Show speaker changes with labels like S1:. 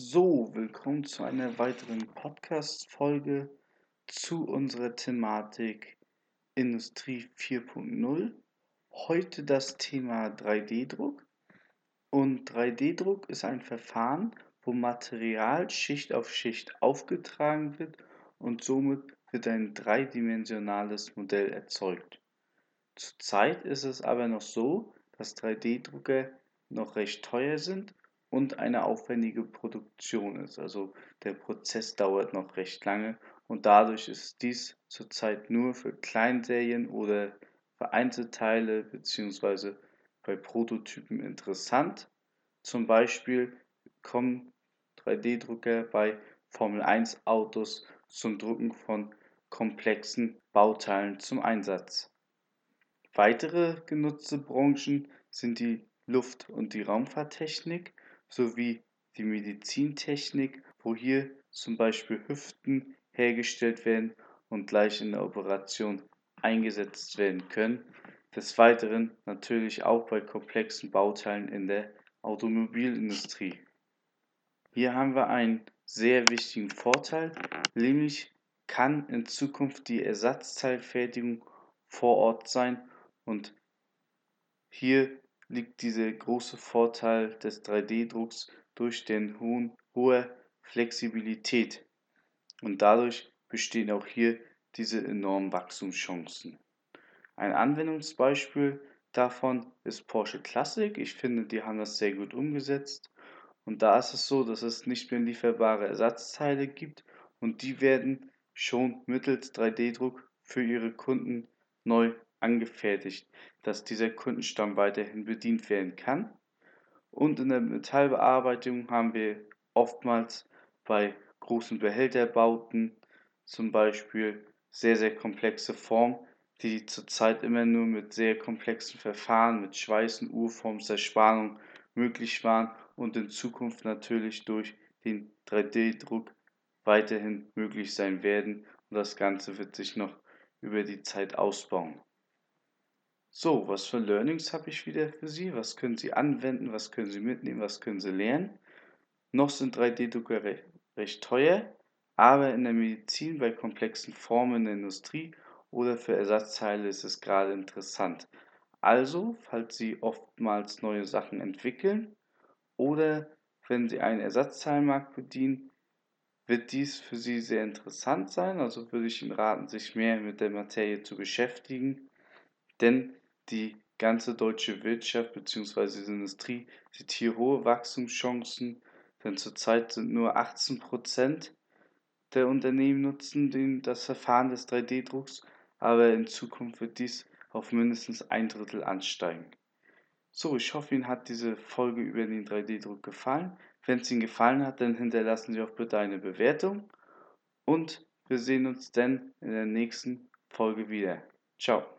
S1: So, willkommen zu einer weiteren Podcast-Folge zu unserer Thematik Industrie 4.0. Heute das Thema 3D-Druck. Und 3D-Druck ist ein Verfahren, wo Material Schicht auf Schicht aufgetragen wird und somit wird ein dreidimensionales Modell erzeugt. Zurzeit ist es aber noch so, dass 3D-Drucker noch recht teuer sind und eine aufwendige Produktion ist. Also der Prozess dauert noch recht lange und dadurch ist dies zurzeit nur für Kleinserien oder für Einzelteile bzw. bei Prototypen interessant. Zum Beispiel kommen 3D-Drucker bei Formel 1 Autos zum Drucken von komplexen Bauteilen zum Einsatz. Weitere genutzte Branchen sind die Luft- und die Raumfahrttechnik sowie die Medizintechnik, wo hier zum Beispiel Hüften hergestellt werden und gleich in der Operation eingesetzt werden können. Des Weiteren natürlich auch bei komplexen Bauteilen in der Automobilindustrie. Hier haben wir einen sehr wichtigen Vorteil, nämlich kann in Zukunft die Ersatzteilfertigung vor Ort sein und hier liegt dieser große Vorteil des 3D-Drucks durch den hohen hohe Flexibilität und dadurch bestehen auch hier diese enormen Wachstumschancen. Ein Anwendungsbeispiel davon ist Porsche Classic. Ich finde, die haben das sehr gut umgesetzt. Und da ist es so, dass es nicht mehr lieferbare Ersatzteile gibt und die werden schon mittels 3D-Druck für ihre Kunden neu angefertigt, dass dieser Kundenstamm weiterhin bedient werden kann. Und in der Metallbearbeitung haben wir oftmals bei großen Behälterbauten zum Beispiel sehr, sehr komplexe Formen, die zurzeit immer nur mit sehr komplexen Verfahren, mit Schweißen, Urform, Zerspannung möglich waren und in Zukunft natürlich durch den 3D-Druck weiterhin möglich sein werden. Und das Ganze wird sich noch über die Zeit ausbauen. So, was für Learnings habe ich wieder für Sie? Was können Sie anwenden? Was können Sie mitnehmen? Was können Sie lernen? Noch sind 3D-Drucker recht, recht teuer, aber in der Medizin, bei komplexen Formen in der Industrie oder für Ersatzteile ist es gerade interessant. Also, falls Sie oftmals neue Sachen entwickeln oder wenn Sie einen Ersatzteilmarkt bedienen, wird dies für Sie sehr interessant sein. Also würde ich Ihnen raten, sich mehr mit der Materie zu beschäftigen, denn die ganze deutsche Wirtschaft bzw. die Industrie sieht hier hohe Wachstumschancen, denn zurzeit sind nur 18 Prozent der Unternehmen nutzen den, das Verfahren des 3D-Drucks, aber in Zukunft wird dies auf mindestens ein Drittel ansteigen. So, ich hoffe, Ihnen hat diese Folge über den 3D-Druck gefallen. Wenn es Ihnen gefallen hat, dann hinterlassen Sie auch bitte eine Bewertung und wir sehen uns dann in der nächsten Folge wieder. Ciao.